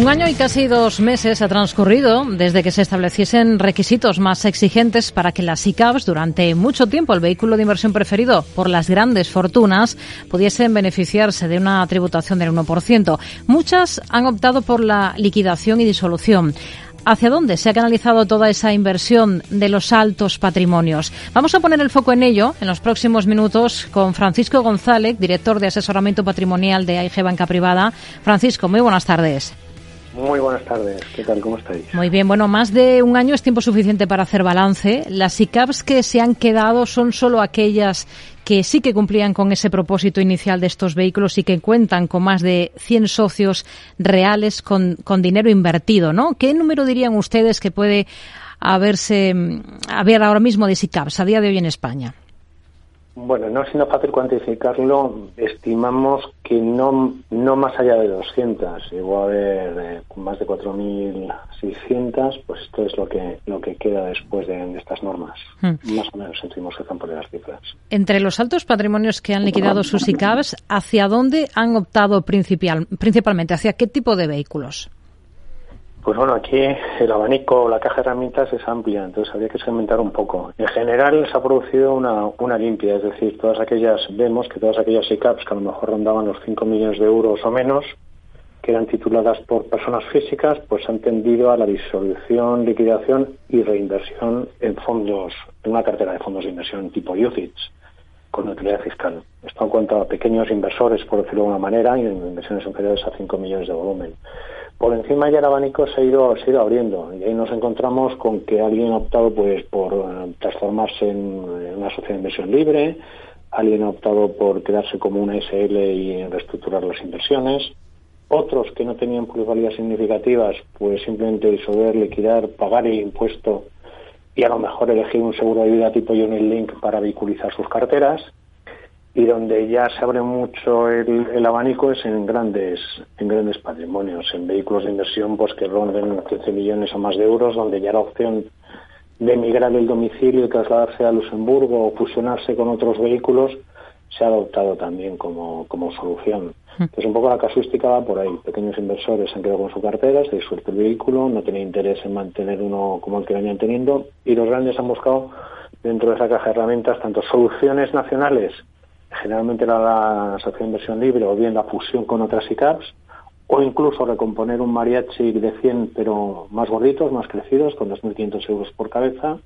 Un año y casi dos meses ha transcurrido desde que se estableciesen requisitos más exigentes para que las ICAPs, durante mucho tiempo el vehículo de inversión preferido por las grandes fortunas, pudiesen beneficiarse de una tributación del 1%. Muchas han optado por la liquidación y disolución. ¿Hacia dónde se ha canalizado toda esa inversión de los altos patrimonios? Vamos a poner el foco en ello en los próximos minutos con Francisco González, director de asesoramiento patrimonial de AIG Banca Privada. Francisco, muy buenas tardes. Muy buenas tardes, ¿qué tal? ¿Cómo estáis? Muy bien, bueno, más de un año es tiempo suficiente para hacer balance. Las ICAPs que se han quedado son solo aquellas que sí que cumplían con ese propósito inicial de estos vehículos y que cuentan con más de 100 socios reales con, con dinero invertido, ¿no? ¿Qué número dirían ustedes que puede haberse, haber ahora mismo de SICAPs a día de hoy en España? Bueno, no siendo fácil cuantificarlo, estimamos que no, no más allá de 200, llegó a haber eh, más de 4.600, pues esto es lo que lo que queda después de, estas normas. Hmm. Más o menos sentimos que están por las cifras. Entre los altos patrimonios que han liquidado sus ICABs, ¿hacia dónde han optado principal, principalmente? ¿Hacia qué tipo de vehículos? Pues bueno, aquí el abanico, la caja de herramientas es amplia, entonces habría que segmentar un poco. En general se ha producido una, una limpia, es decir, todas aquellas, vemos que todas aquellas ICAPs que a lo mejor rondaban los 5 millones de euros o menos, que eran tituladas por personas físicas, pues han tendido a la disolución, liquidación y reinversión en fondos, en una cartera de fondos de inversión tipo UCITS, con utilidad fiscal. Esto en cuanto a pequeños inversores, por decirlo de alguna manera, y en inversiones inferiores a 5 millones de volumen por encima ya el abanico se ha ido, se ha ido abriendo. Y ahí nos encontramos con que alguien ha optado pues por eh, transformarse en, una sociedad de inversión libre, alguien ha optado por quedarse como una SL y reestructurar las inversiones, otros que no tenían plusvalías significativas pues simplemente disolver, liquidar, pagar el impuesto y a lo mejor elegir un seguro de vida tipo Unit Link para vehiculizar sus carteras y donde ya se abre mucho el, abanico es en grandes en grandes patrimonios, en vehículos de inversión pues que ronden 15 millones o más de euros, donde ya la opción de emigrar el domicilio y trasladarse a Luxemburgo o fusionarse con otros vehículos se ha adoptado también como, como solución. Hmm. Entonces, un poco la casuística va por ahí. Pequeños inversores han quedado con su cartera, se disuelto el vehículo, no tienen interés en mantener uno como el que venían teniendo, y los grandes han buscado dentro de esa caja de herramientas tanto soluciones nacionales generalmente la, la sociedad de inversión libre o bien la fusión con otras ICAPs o incluso recomponer un mariachi de 100 pero más gorditos, más crecidos, con 2.500 euros por cabeza,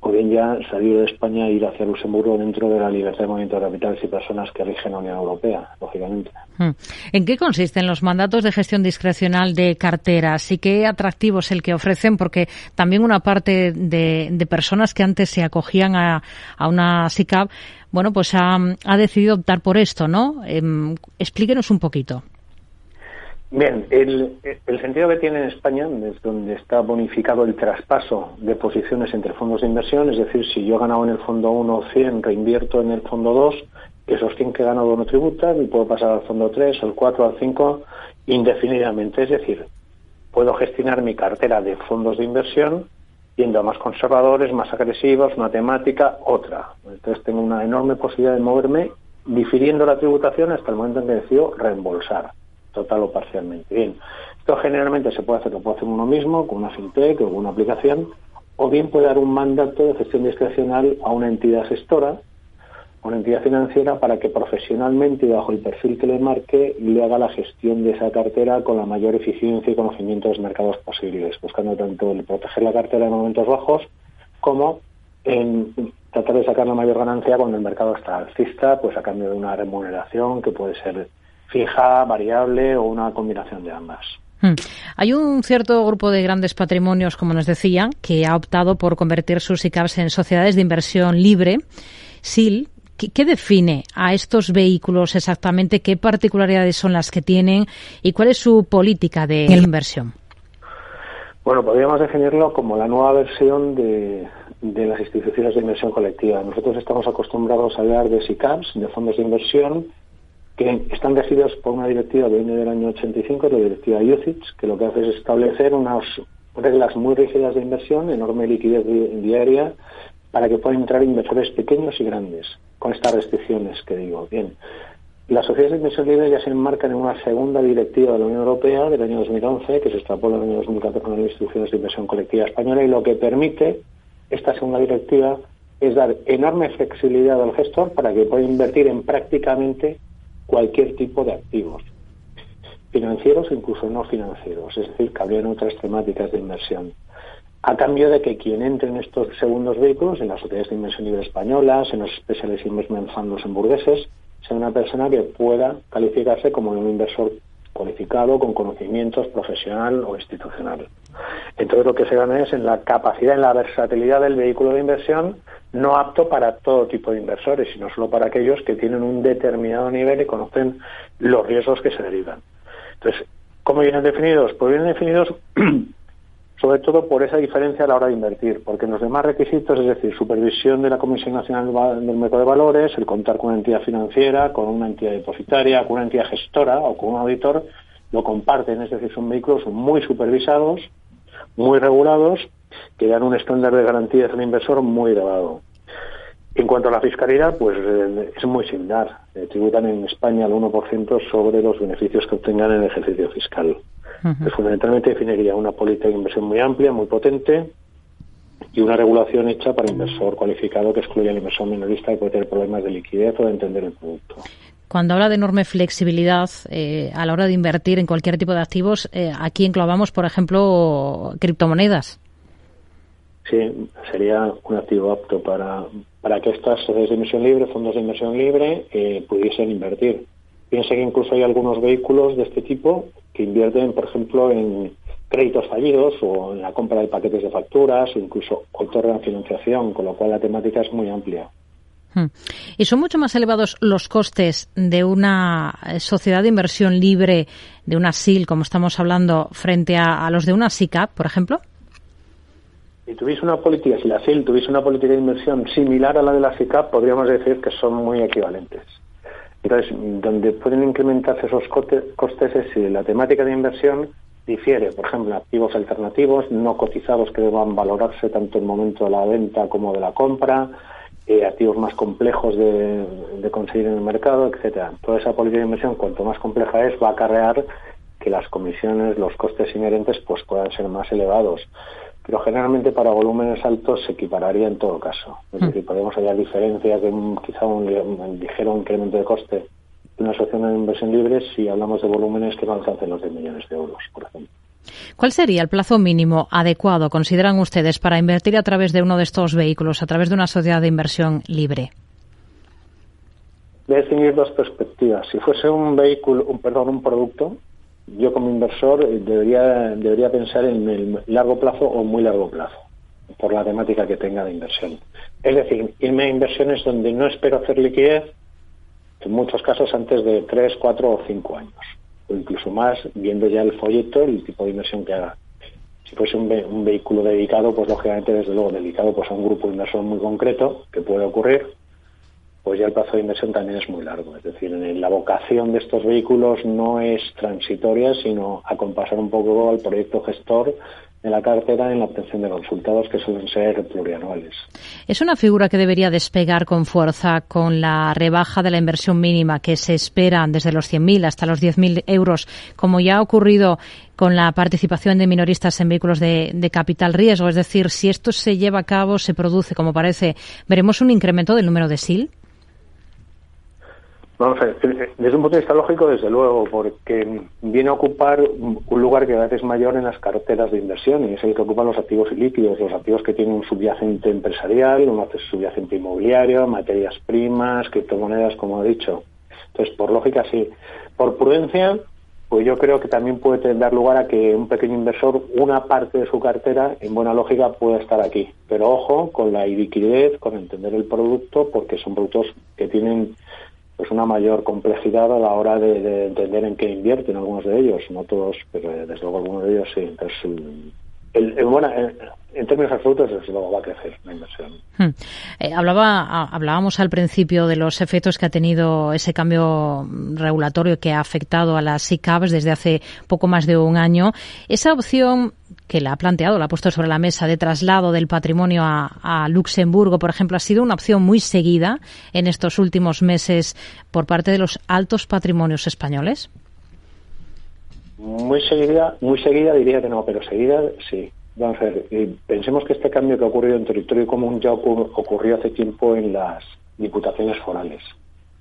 o bien ya salir de España e ir hacia Luxemburgo dentro de la libertad de movimiento de capitales y personas que rigen la Unión Europea, lógicamente. Hmm. ¿En qué consisten los mandatos de gestión discrecional de carteras y qué atractivo es el que ofrecen? Porque también una parte de, personas que antes se acogían a, a una SICAP bueno, pues ha, decidido optar por esto, ¿no? Em, explíquenos un poquito. Bien, el, sentido que tiene en España es donde está bonificado el traspaso de posiciones entre fondos de inversión, es decir, si yo he ganado en el fondo 1 100, reinvierto en el fondo 2, esos 100 que he ganado no tributan y puedo pasar al fondo 3, al 4, al 5 indefinidamente. Es decir, puedo gestionar mi cartera de fondos de inversión yendo a más conservadores, más agresivos, una temática, otra. Entonces tengo una enorme posibilidad de moverme difiriendo la tributación hasta el momento en que decido reembolsar, total o parcialmente. Bien, esto generalmente se puede hacer, lo puede hacer uno mismo, con una fintech o con una aplicación, o bien puede dar un mandato de gestión discrecional a una entidad gestora una entidad financiera para que profesionalmente y bajo el perfil que le marque le haga la gestión de esa cartera con la mayor eficiencia y conocimiento de los mercados posibles, buscando tanto el proteger la cartera en momentos bajos como en tratar de sacar la mayor ganancia cuando el mercado está alcista, pues a cambio de una remuneración que puede ser fija, variable o una combinación de ambas. Hmm. Hay un cierto grupo de grandes patrimonios, como nos decía, que ha optado por convertir sus ICAPs en sociedades de inversión libre, SIL, ¿Qué, define a estos vehículos exactamente? ¿Qué particularidades son las que tienen y cuál es su política de inversión? Bueno, podríamos definirlo como la nueva versión de, las instituciones de inversión colectiva. Nosotros estamos acostumbrados a hablar de SICAPs, de fondos de inversión, que están regidos por una directiva que viene del año 85, la directiva UCITS, que lo que hace es establecer unas reglas muy rígidas de inversión, enorme liquidez diaria, para que puedan entrar inversores pequeños y grandes, con estas restricciones que digo. Bien, las sociedades de inversión libre ya se enmarcan en una segunda directiva de la Unión Europea del año 2011, que se extrapoló en el año 2014 con las instituciones de inversión colectiva española, y lo que permite esta segunda directiva es dar enorme flexibilidad al gestor para que pueda invertir en prácticamente cualquier tipo de activos, financieros o incluso no financieros, es decir, cabrían otras temáticas de inversión. A cambio de que quien entre en estos segundos vehículos, en las sociedades de inversión libre españolas, en los Specialist Investment Funds hamburgueses, sea una persona que pueda calificarse como un inversor cualificado, con conocimientos profesional o institucional. Entonces lo que se gana es en la capacidad, en la versatilidad del vehículo de inversión, no apto para todo tipo de inversores, sino solo para aquellos que tienen un determinado nivel y conocen los riesgos que se derivan. Entonces, ¿cómo vienen definidos? Pues vienen definidos sobre todo por esa diferencia a la hora de invertir, porque en los demás requisitos, es decir, supervisión de la Comisión Nacional del Mercado de Valores, el contar con una entidad financiera, con una entidad depositaria, con una entidad gestora o con un auditor, lo comparten, es decir, son vehículos muy supervisados, muy regulados, que dan un estándar de garantías al inversor muy elevado. En cuanto a la fiscalidad, pues eh, es muy similar. Eh, tributan en España el 1% sobre los beneficios que obtengan en el ejercicio fiscal fundamentalmente definiría una política de inversión muy amplia, muy potente y una regulación hecha para inversor cualificado que excluya al inversor minorista que puede tener problemas de liquidez o de entender el producto. Cuando habla de enorme flexibilidad eh, a la hora de invertir en cualquier tipo de activos, eh, aquí enclavamos, por ejemplo, criptomonedas. Sí, sería un activo apto para, para que estas sociedades de inversión libre, fondos de inversión libre, eh, pudiesen invertir. Piensa que incluso hay algunos vehículos de este tipo que invierten, por ejemplo, en créditos fallidos o en la compra de paquetes de facturas o incluso otorgan financiación, con lo cual la temática es muy amplia. Hmm. ¿Y son mucho más elevados los costes de una eh, sociedad de inversión libre, de una SIL, como estamos hablando, frente a, los de una SICAP, por ejemplo? Si tuviese una política, si la SIL tuviese una política de inversión similar a la de la SICAP, podríamos decir que son muy equivalentes. Entonces, donde pueden incrementarse esos costes es si la temática de inversión difiere, por ejemplo, activos alternativos no cotizados que deban valorarse tanto en el momento de la venta como de la compra, eh, activos más complejos de, de, conseguir en el mercado, etcétera. Toda esa política de inversión, cuanto más compleja es, va a acarrear que las comisiones, los costes inherentes, pues puedan ser más elevados pero generalmente para volúmenes altos se equipararía en todo caso. Es hmm. decir, podemos hallar diferencias de quizá un, ligero incremento de coste de una asociación de inversión libre si hablamos de volúmenes que no alcancen los 10 millones de euros, por ejemplo. ¿Cuál sería el plazo mínimo adecuado, consideran ustedes, para invertir a través de uno de estos vehículos, a través de una sociedad de inversión libre? Voy a definir dos perspectivas. Si fuese un vehículo, un, perdón, un producto, yo como inversor eh, debería, debería pensar en el largo plazo o muy largo plazo, por la temática que tenga de inversión. Es decir, irme a inversiones donde no espero hacer liquidez, en muchos casos antes de 3, 4 o 5 años, o incluso más, viendo ya el folleto, el tipo de inversión que haga. Si fuese un, un vehículo dedicado, pues lógicamente, desde luego, dedicado pues, a un grupo de inversor muy concreto, que puede ocurrir, pues ya el plazo de inversión también es muy largo. Es decir, la vocación de estos vehículos no es transitoria, sino acompasar un poco al proyecto gestor de la cartera en la obtención de los resultados que suelen ser plurianuales. Es una figura que debería despegar con fuerza con la rebaja de la inversión mínima que se espera desde los 100.000 hasta los 10.000 euros, como ya ha ocurrido con la participación de minoristas en vehículos de, de, capital riesgo. Es decir, si esto se lleva a cabo, se produce, como parece, ¿veremos un incremento del número de SIL? Vamos a ver, desde un punto de vista lógico, desde luego, porque viene a ocupar un lugar que a veces es mayor en las carteras de inversión y es el que ocupan los activos ilíquidos, los activos que tienen un subyacente empresarial, un subyacente inmobiliario, materias primas, criptomonedas, como he dicho. Entonces, por lógica, sí. Por prudencia, pues yo creo que también puede dar lugar a que un pequeño inversor, una parte de su cartera, en buena lógica, pueda estar aquí. Pero ojo con la liquidez, con entender el producto, porque son productos que tienen pues una mayor complejidad a la hora de, entender en qué invierten algunos de ellos, no todos, pero desde luego algunos de ellos sí. Entonces, el, bueno, en términos absolutos, desde luego va a crecer la inversión. Hmm. Eh, hablaba, hablábamos al principio de los efectos que ha tenido ese cambio regulatorio que ha afectado a las SICAPs desde hace poco más de un año. Esa opción que la ha planteado, la ha puesto sobre la mesa de traslado del patrimonio a, Luxemburgo, por ejemplo, ha sido una opción muy seguida en estos últimos meses por parte de los altos patrimonios españoles. Muy seguida, muy seguida diría que no, pero seguida sí. Vamos a ver, pensemos que este cambio que ha ocurrido en territorio común ya ocurrió hace tiempo en las diputaciones forales,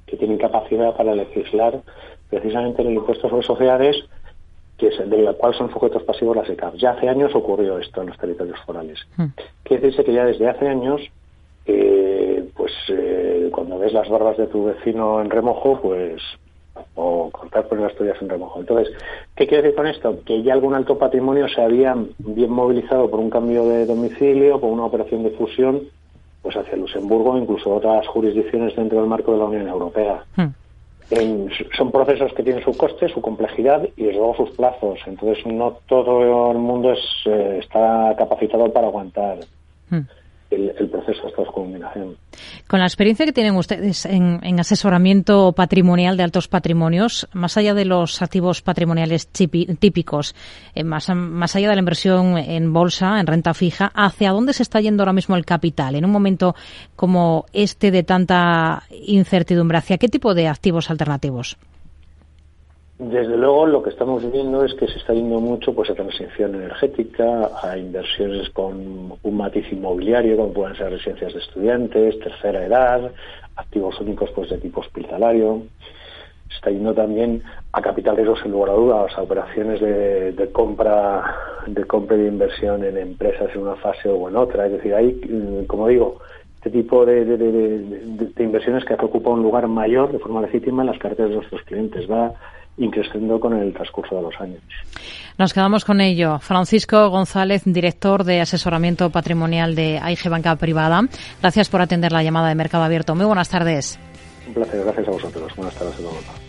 que tienen capacidad para legislar precisamente en el impuesto sobre sociedades, que es de la cual son sujetos pasivos las ECAP. Ya hace años ocurrió esto en los territorios forales. Hmm. Quiere decirse que ya desde hace años, eh, pues eh, cuando ves las barbas de tu vecino en remojo, pues o contar con las tuyas en remojo. Entonces, ¿qué quiere decir con esto? Que ya algún alto patrimonio se había bien movilizado por un cambio de domicilio, por una operación de fusión, pues hacia Luxemburgo, incluso otras jurisdicciones dentro del marco de la Unión Europea. Hmm. son procesos que tienen su coste, su complejidad y desde luego sus plazos. Entonces, no todo el mundo es, eh, está capacitado para aguantar. Hmm el, proceso hasta su culminación. Con la experiencia que tienen ustedes en, asesoramiento patrimonial de altos patrimonios, más allá de los activos patrimoniales típicos, eh, más, más allá de la inversión en bolsa, en renta fija, ¿hacia dónde se está yendo ahora mismo el capital? En un momento como este de tanta incertidumbre, ¿hacia qué tipo de activos alternativos? Desde luego lo que estamos viendo es que se está yendo mucho pues a transición energética, a inversiones con un matiz inmobiliario, como pueden ser residencias de estudiantes, tercera edad, activos únicos pues de tipo hospitalario. Se está yendo también a capitales sin lugar a dudas, a operaciones de, compra de compra y de inversión en empresas en una fase o en otra. Es decir, hay, mm, como digo, este tipo de, de inversiones que ocupan un lugar mayor de forma legítima en las carteras de nuestros clientes. Va increciendo con el transcurso de los años. Nos quedamos con ello. Francisco González, director de asesoramiento patrimonial de AIG Banca Privada. Gracias por atender la llamada de Mercado Abierto. Muy buenas tardes. Un placer, gracias a vosotros. Buenas tardes a todos.